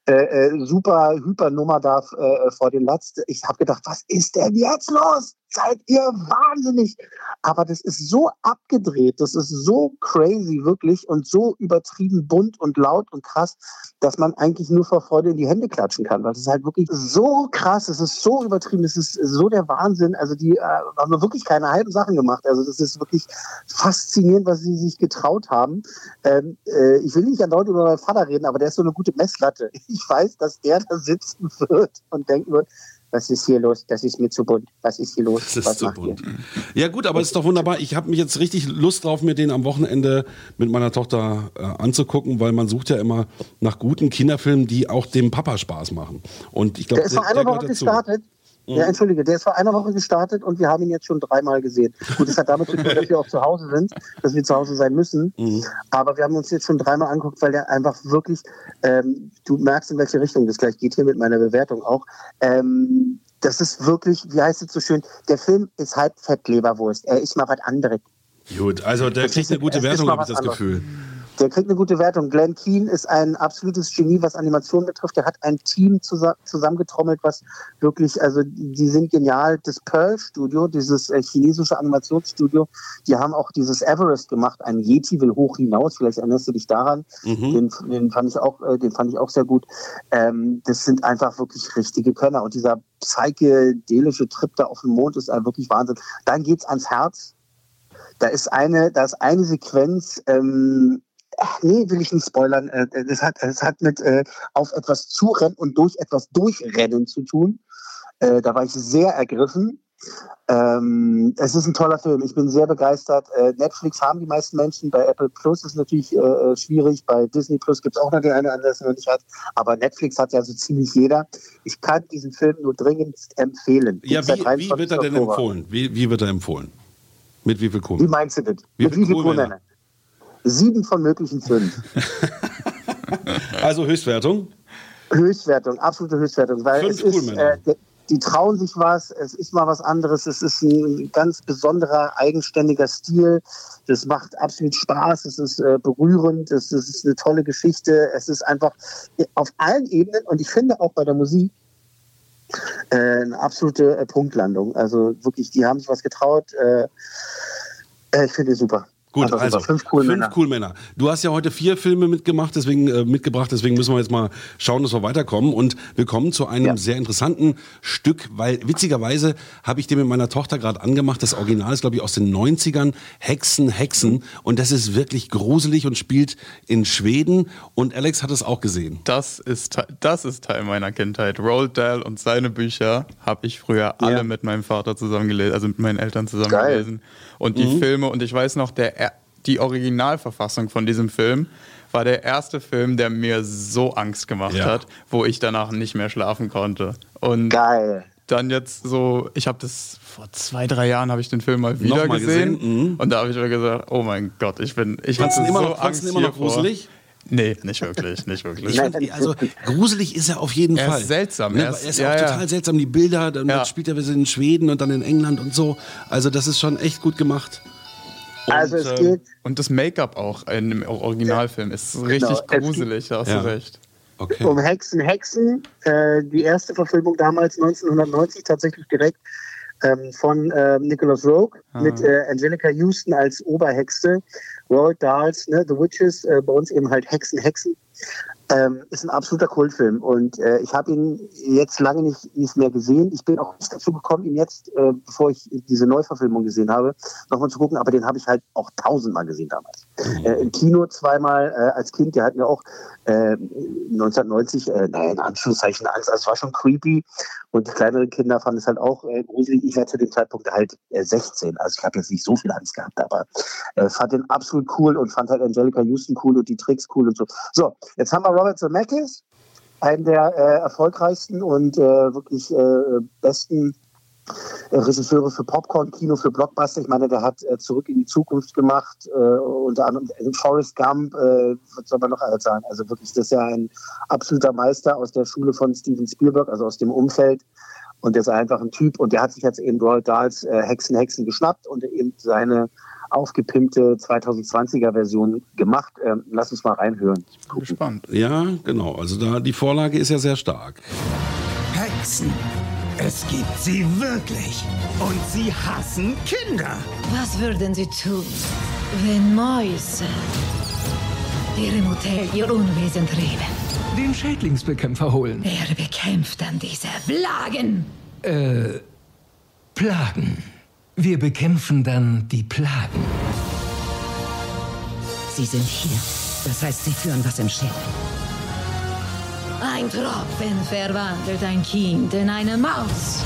äh, äh, super Hypernummer da äh, vor den Latz. Ich habe gedacht, was ist denn jetzt los? Seid ihr wahnsinnig. Aber das ist so abgedreht, das ist so crazy wirklich und so übertrieben bunt und laut und krass, dass man eigentlich nur vor Freude in die Hände klatschen kann, weil es ist halt wirklich so krass, es ist so übertrieben, es ist so der Wahnsinn. Also die äh, haben wirklich keine halben Sachen gemacht. Also das ist wirklich faszinierend, was sie sich getraut haben. Ähm, äh, ich will nicht andauernd über meinen Vater reden, aber der ist so eine gute Messlatte. Ich weiß, dass der da sitzen wird und denken wird, was ist hier los? Das ist mir zu bunt. Was ist hier los? Das ist was zu macht bunt. ihr? Ja gut, aber es ist doch wunderbar. Ich habe mich jetzt richtig Lust drauf, mir den am Wochenende mit meiner Tochter äh, anzugucken, weil man sucht ja immer nach guten Kinderfilmen, die auch dem Papa Spaß machen. Und ich glaube, Der ist vor einer Woche gestartet. Mhm. Ja, entschuldige, der ist vor einer Woche gestartet und wir haben ihn jetzt schon dreimal gesehen. Gut, das hat damit zu tun, dass wir auch zu Hause sind, dass wir zu Hause sein müssen. Mhm. Aber wir haben uns jetzt schon dreimal angeguckt, weil der einfach wirklich, ähm, du merkst, in welche Richtung das gleich geht hier mit meiner Bewertung auch. Ähm, das ist wirklich, wie heißt es so schön, der Film ist halb Fettleberwurst. Er ist mal was anderes. Gut, also der Das kriegt eine gute Wertung, habe ich das anderes. Gefühl. Der kriegt eine gute Wertung. Glenn Keane ist ein absolutes Genie, was Animation betrifft. Der hat ein Team zusa zusammengetrommelt, was wirklich, also die sind genial. Das Pearl Studio, dieses äh, chinesische Animationsstudio, die haben auch dieses Everest gemacht. Ein Yeti will hoch hinaus. Vielleicht erinnerst du dich daran. Mhm. Den, den fand ich auch, äh, den fand ich auch sehr gut. Ähm, das sind einfach wirklich richtige Könner. Und dieser psychedelische Trip da auf dem Mond ist äh, wirklich Wahnsinn. Dann geht's ans Herz. Da ist eine, da ist eine Sequenz, ähm, ach, nee, will ich nicht spoilern. Äh, Das hat, das hat mit äh, auf etwas zurennen und durch etwas durchrennen zu tun. Äh, da war ich sehr ergriffen. Ähm, es ist ein toller Film. Ich bin sehr begeistert. Äh, Netflix haben die meisten Menschen. Bei Apple Plus ist natürlich äh, schwierig. Bei Disney Plus gibt es auch noch den einen, der es noch nicht hat. Aber Netflix hat ja so ziemlich jeder. Ich kann diesen Film nur dringend empfehlen. Ja, wie, wie wird er 23. denn Oktober. empfohlen? Wie, wie wird er empfohlen? Mit wie viel Wie Kohlen? meinst du das? Wie Mit wie viel Kohlmänner? Sieben von möglichen fünf. Also Höchstwertung? Höchstwertung, absolute Höchstwertung. Weil Fünf es ist, äh, die- trauen sich was, es ist mal was anderes, es ist ein ganz besonderer, eigenständiger Stil. Das macht absolut Spaß, es ist äh, berührend, es ist eine tolle Geschichte, es ist einfach auf allen Ebenen und ich finde auch bei der Musik äh, eine absolute äh, Punktlandung. Also wirklich, die haben sich was getraut. Äh, ich finde es super. Gut, also super. fünf cool Männer. cool Männer. Du hast ja heute vier Filme mitgemacht, deswegen äh, mitgebracht, deswegen müssen wir jetzt mal schauen, dass wir weiterkommen. Und wir kommen zu einem sehr interessanten Stück, weil witzigerweise habe ich den mit meiner Tochter gerade angemacht. Das Original ist, glaube ich, aus den 90ern. Hexen, Hexen. Und das ist wirklich gruselig und spielt in Schweden. Und Alex hat es auch gesehen. Das ist, das ist Teil meiner Kindheit. Roald Dahl und seine Bücher habe ich früher alle mit meinem Vater zusammen gelesen, also mit meinen Eltern zusammen Geil. gelesen. Und die Mhm. Filme, und ich weiß noch, der, er- die Originalverfassung von diesem Film war der erste Film, der mir so Angst gemacht Ja. hat, wo ich danach nicht mehr schlafen konnte. Und Geil. dann jetzt so, ich habe das vor zwei, drei Jahren habe ich den Film mal wieder Nochmal gesehen, gesehen, mhm. und da habe ich mir gesagt, oh mein Gott, ich bin, ich hatte ihn immer so noch- Angst immer noch gruselig? Nee, nicht wirklich, nicht wirklich. Ich find, also gruselig ist er auf jeden Er ist Fall. seltsam, Ne, er er ist- ist, ja, auch ja. total seltsam. Die Bilder, dann Ja. spielt er in Schweden und dann in England und so. Also das ist schon echt gut gemacht. Also es ähm, geht Und das Make-up auch in dem Originalfilm ist richtig Genau, gruselig, da hast Ja. du recht. Okay. um Hexen, Hexen. Äh, die erste Verfilmung damals 1990 tatsächlich direkt ähm, von äh, Nicholas Rogue Ah. mit äh, Angelica Houston als Oberhexe. Roald Dahls, ne, The Witches, äh, bei uns eben halt Hexen, Hexen. Ähm, ist ein absoluter Kultfilm und äh, ich habe ihn jetzt lange nicht, nicht mehr gesehen. Ich bin auch nicht dazu gekommen, ihn jetzt, äh, bevor ich diese Neuverfilmung gesehen habe, nochmal zu gucken, aber den habe ich halt auch tausendmal gesehen damals. Äh, Im Kino zweimal äh, als Kind, der hat mir auch äh, 1990, äh, naja, in Anführungszeichen Angst, also es war schon creepy und die kleineren Kinder fanden es halt auch äh, gruselig. Ich war zu dem Zeitpunkt halt äh, 16, also ich habe jetzt nicht so viel Angst gehabt, aber äh, fand den absolut cool und fand halt Angelica Houston cool und die Tricks cool und so. So, jetzt haben wir Robert Zemeckis, einen der äh, erfolgreichsten und äh, wirklich äh, besten äh, Regisseure für Popcorn-Kino, für Blockbuster. Ich meine, der hat äh, Zurück in die Zukunft gemacht, äh, unter anderem Forrest Gump, was soll man noch sagen? Also wirklich, das ist ja ein absoluter Meister aus der Schule von Steven Spielberg, also aus dem Umfeld. Und der ist einfach ein Typ und der hat sich jetzt eben Roald Dahls Hexen, Hexen geschnappt und eben seine aufgepimpte 2020er Version gemacht. Ähm, lass uns mal reinhören. Bin gespannt. Ja, genau. Also da die Vorlage ist ja sehr stark. Hexen, Es gibt sie wirklich. Und sie hassen Kinder. Was würden Sie tun, wenn Mäuse Ihrem Hotel ihr Unwesen trieben? Den Schädlingsbekämpfer holen. Wer bekämpft dann diese Plagen? Äh, Plagen. Wir bekämpfen dann die Plagen. Sie sind hier. Das heißt, Sie führen was im Schädel. Ein Tropfen verwandelt ein Kind in eine Maus.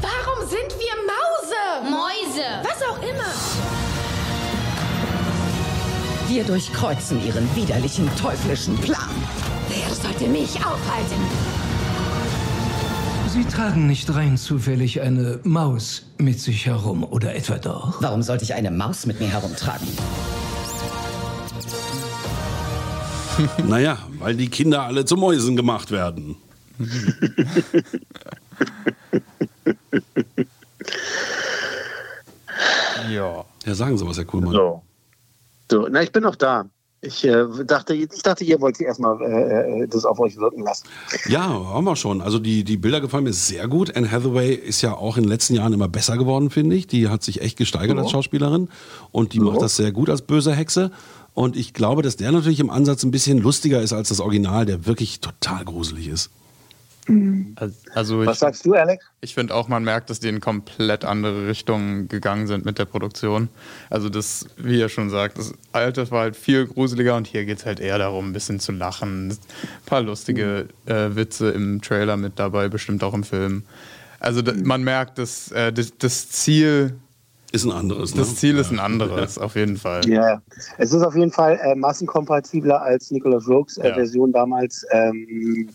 Warum sind wir Mause? Mäuse. Was auch immer. Wir durchkreuzen Ihren widerlichen, teuflischen Plan. Wer sollte mich aufhalten? Sie tragen nicht rein zufällig eine Maus mit sich herum, oder etwa doch? Warum sollte ich eine Maus mit mir herumtragen? naja, weil die Kinder alle zu Mäusen gemacht werden. ja. Ja, sagen Sie was, Herr Kuhlmann. So. so. Na, ich bin noch da. Ich, äh, dachte, ich dachte, ihr wollt erstmal äh, äh, das auf euch wirken lassen. Ja, haben wir schon. Also die, die Bilder gefallen mir sehr gut. Anne Hathaway ist ja auch in den letzten Jahren immer besser geworden, finde ich. Die hat sich echt gesteigert Ja. als Schauspielerin und die Ja. macht das sehr gut als böse Hexe. Und ich glaube, dass der natürlich im Ansatz ein bisschen lustiger ist als das Original, der wirklich total gruselig ist. Also ich, Was sagst du, Alex? Ich finde auch, man merkt, dass die in komplett andere Richtungen gegangen sind mit der Produktion. Also das, wie ihr schon sagt, das alte war halt viel gruseliger und hier geht es halt eher darum, ein bisschen zu lachen. Ein paar lustige äh, Witze im Trailer mit dabei, bestimmt auch im Film. Also da, man merkt, dass äh, das, das Ziel ist ein anderes. Das ne? Ziel ist ein anderes, auf jeden Fall. Ja, es ist auf jeden Fall äh, massenkompatibler als Nicolas Rogues äh, Ja. Version damals, ähm,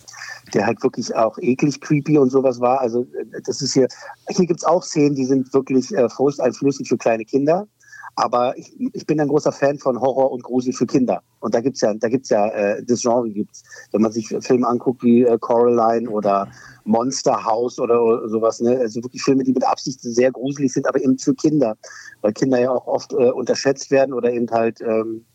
der halt wirklich auch eklig creepy und sowas war. Also äh, das ist hier, hier gibt's auch Szenen, die sind wirklich äh, furchteinflößend für kleine Kinder. Aber ich, ich bin ein großer Fan von Horror und Grusel für Kinder. Und da gibt's ja, da gibt's ja, äh, das Genre gibt's. Wenn man sich Filme anguckt wie äh, Coraline oder Monster House oder, sowas, ne? Also wirklich Filme, die mit Absicht sehr gruselig sind, aber eben für Kinder. Weil Kinder ja auch oft äh, unterschätzt werden oder eben halt, ähm,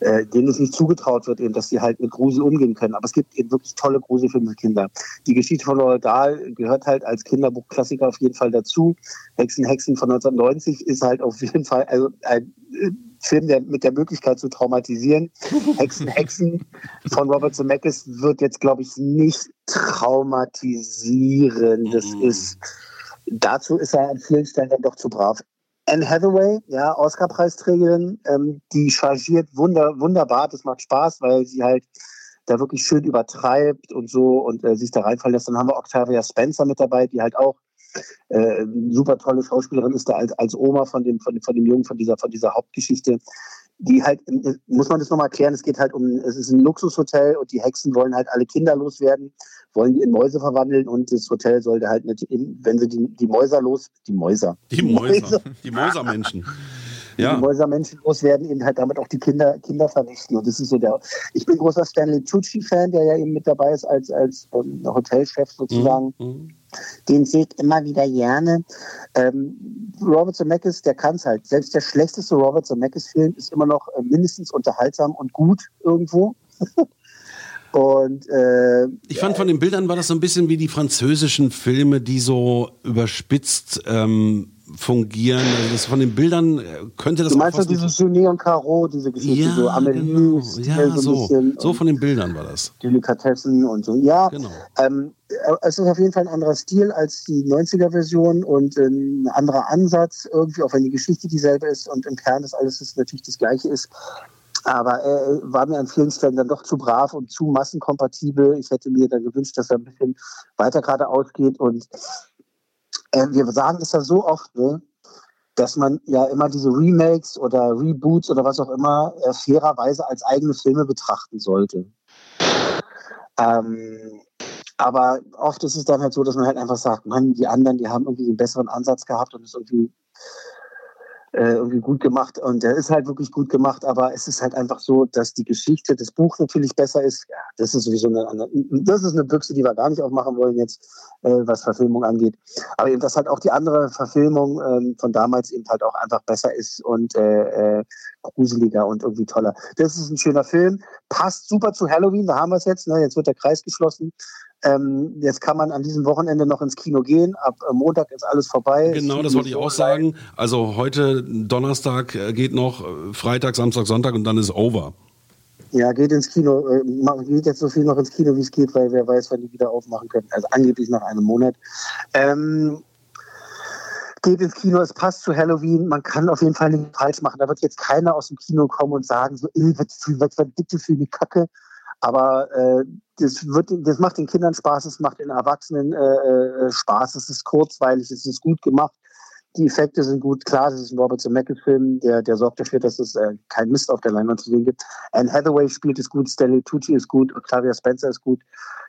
äh, denen es nicht zugetraut wird, eben, dass sie halt mit Grusel umgehen können. Aber es gibt eben wirklich tolle Gruselfilme für Kinder. Die Geschichte von Roald Dahl gehört halt als Kinderbuchklassiker auf jeden Fall dazu. Hexen, Hexen von 1990 ist halt auf jeden Fall also ein äh, Film der, mit der Möglichkeit zu traumatisieren. Hexen, Hexen von Robert Zemeckis wird jetzt, glaube ich, nicht traumatisieren. Das ist, dazu ist er an vielen Stellen dann doch zu brav. Anne Hathaway, ja, Oscar-Preisträgerin, ähm, die chargiert wunder, wunderbar. Das macht Spaß, weil sie halt da wirklich schön übertreibt und so und äh, sich da reinfallen lässt. Dann haben wir Octavia Spencer mit dabei, die halt auch äh, super tolle Schauspielerin ist, da als, als Oma von dem, von, von dem Jungen, von dieser, von dieser Hauptgeschichte. Die halt, muss man das nochmal erklären, es geht halt um, es ist ein Luxushotel und die Hexen wollen halt alle Kinder loswerden, wollen die in Mäuse verwandeln und das Hotel sollte halt, nicht, wenn sie die, die Mäuser los, die Mäuser. Die Mäuser, die Mäusermenschen. Ja. Die Mäusermenschen loswerden, eben halt damit auch die Kinder, Kinder vernichten. Und das ist so der. Ich bin großer Stanley Tucci-Fan, der ja eben mit dabei ist als, als ähm, Hotelchef sozusagen. Den seht immer wieder gerne. Ähm, Robert Zemeckis, der kann es halt. Selbst der schlechteste Robert Zemeckis-Film ist immer noch äh, mindestens unterhaltsam und gut irgendwo. und äh, Ich fand von den Bildern war das so ein bisschen wie die französischen Filme, die so überspitzt ähm, fungieren. Also das von den Bildern äh, könnte das du meinst doch dieses Genet und Caro, diese Geschichte, Ja, so Amelie, genau. Ja, so so. von den Bildern war das. Delikatessen und so. Ja, Genau. ähm, äh, es ist auf jeden Fall ein anderer Stil als die 90er-Version und ein anderer Ansatz irgendwie, auch wenn die Geschichte dieselbe ist und im Kern das alles ist, natürlich das Gleiche ist. Aber er war mir an vielen Stellen dann doch zu brav und zu massenkompatibel. Ich hätte mir dann gewünscht, dass er ein bisschen weiter geradeaus geht. Und äh, wir sagen das ja so oft, ne, dass man ja immer diese Remakes oder Reboots oder was auch immer äh, fairerweise als eigene Filme betrachten sollte. Ähm, aber oft ist es dann halt so, dass man halt einfach sagt, Mann, die anderen, die haben irgendwie einen besseren Ansatz gehabt und ist irgendwie irgendwie gut gemacht und der ist halt wirklich gut gemacht, aber es ist halt einfach so, dass die Geschichte des Buchs natürlich besser ist. Ja, das ist sowieso eine andere, das ist eine Büchse, die wir gar nicht aufmachen wollen jetzt, äh, was Verfilmung angeht. Aber eben, dass halt auch die andere Verfilmung ähm, von damals eben halt auch einfach besser ist und äh, äh, gruseliger und irgendwie toller. Das ist ein schöner Film, passt super zu Halloween, da haben wir es jetzt, ne? jetzt wird der Kreis geschlossen. Ähm, jetzt kann man an diesem Wochenende noch ins Kino gehen. Ab äh, Montag ist alles vorbei. Genau, das wollte ich auch sagen. Also heute Donnerstag äh, geht noch, äh, Freitag, Samstag, Sonntag und dann ist over. Ja, geht ins Kino. Geht jetzt so viel noch ins Kino, wie es geht, weil wer weiß, wann die wieder aufmachen können. Also angeblich nach einem Monat. Ähm, geht ins Kino, es passt zu Halloween, man kann auf jeden Fall nichts falsch machen. Da wird jetzt keiner aus dem Kino kommen und sagen, so, was, was, was bitte für eine Kacke. Aber äh, das, wird, das macht den Kindern Spaß, es macht den Erwachsenen äh, äh, Spaß, es ist kurzweilig, es ist gut gemacht. Die Effekte sind gut, klar, das ist ein Robert Zemeckis-Film, der, der sorgt dafür, dass es äh, kein Mist auf der Leinwand zu sehen gibt. Anne Hathaway spielt es gut, Stanley Tucci ist gut, Octavia Spencer ist gut,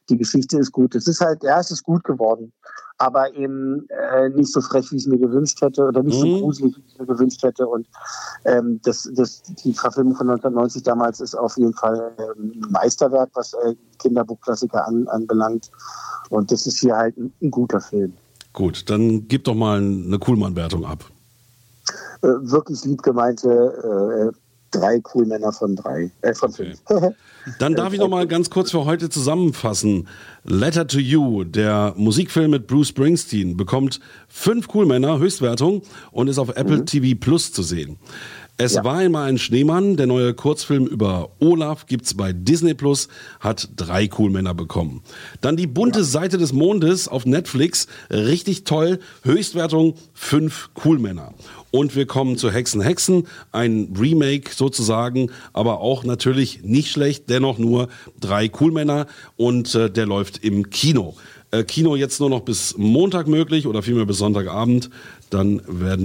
die Geschichte ist gut. Es ist halt, ja, es ist gut geworden, aber eben äh, nicht so frech, wie ich es mir gewünscht hätte oder nicht mhm. so gruselig, wie ich es mir gewünscht hätte. Und ähm, das, das, die Verfilmung von 1990 damals ist auf jeden Fall ähm, ein Meisterwerk, was äh, Kinderbuchklassiker an, anbelangt. Und das ist hier halt ein, ein guter Film. Gut, dann gib doch mal eine Coolmann-Wertung ab. Äh, wirklich lieb gemeinte äh, drei Coolmänner von drei, äh, von fünf. Dann darf ich noch mal ganz kurz für heute zusammenfassen. Letter to You, der Musikfilm mit Bruce Springsteen, bekommt fünf Coolmänner Höchstwertung und ist auf Apple mhm. TV Plus zu sehen. Es ja. war einmal ein Schneemann. Der neue Kurzfilm über Olaf gibt's bei Disney Plus, hat drei Coolmänner bekommen. Dann die bunte ja. Seite des Mondes auf Netflix, richtig toll. Höchstwertung fünf Coolmänner. Und wir kommen zu Hexen Hexen, ein Remake sozusagen, aber auch natürlich nicht schlecht, dennoch nur drei Coolmänner und äh, der läuft im Kino. Äh, Kino jetzt nur noch bis Montag möglich oder vielmehr bis Sonntagabend. Dann werden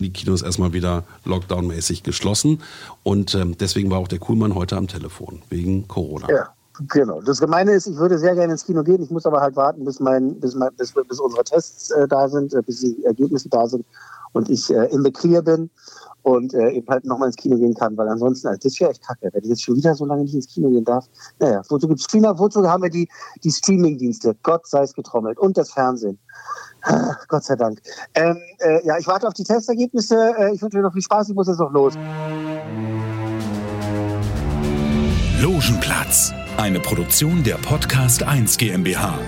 Die Kinos erstmal wieder lockdownmäßig geschlossen und ähm, deswegen war auch der Kuhlmann heute am Telefon wegen Corona. Ja. Genau. Das Gemeine ist, ich würde sehr gerne ins Kino gehen. Ich muss aber halt warten, bis, mein, bis, mein, bis, bis unsere Tests äh, da sind, äh, bis die Ergebnisse da sind und ich äh, im Clear bin und äh, eben halt nochmal ins Kino gehen kann, weil ansonsten, also das wäre echt kacke, wenn ich jetzt schon wieder so lange nicht ins Kino gehen darf. Naja, wozu gibt es Streamer, wozu haben wir die, die Streaming-Dienste? Gott sei es getrommelt. Und das Fernsehen. Ah, Gott sei Dank. Ähm, äh, ja, ich warte auf die Testergebnisse. Äh, ich wünsche dir noch viel Spaß. Ich muss jetzt noch los. Logenplatz eine Produktion der Podcast 1 GmbH.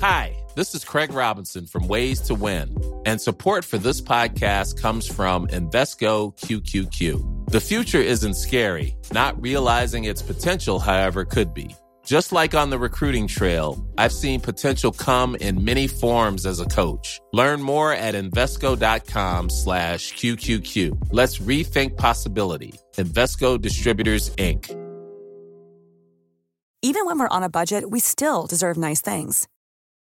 Hi, this is Craig Robinson from Ways to Win, and support for this podcast comes from Invesco QQQ. The future isn't scary, not realizing its potential, however, could be. Just like on the recruiting trail, I've seen potential come in many forms as a coach. Learn more at Invesco.com slash QQQ. Let's rethink possibility. Investco Distributors, Inc. Even when we're on a budget, we still deserve nice things.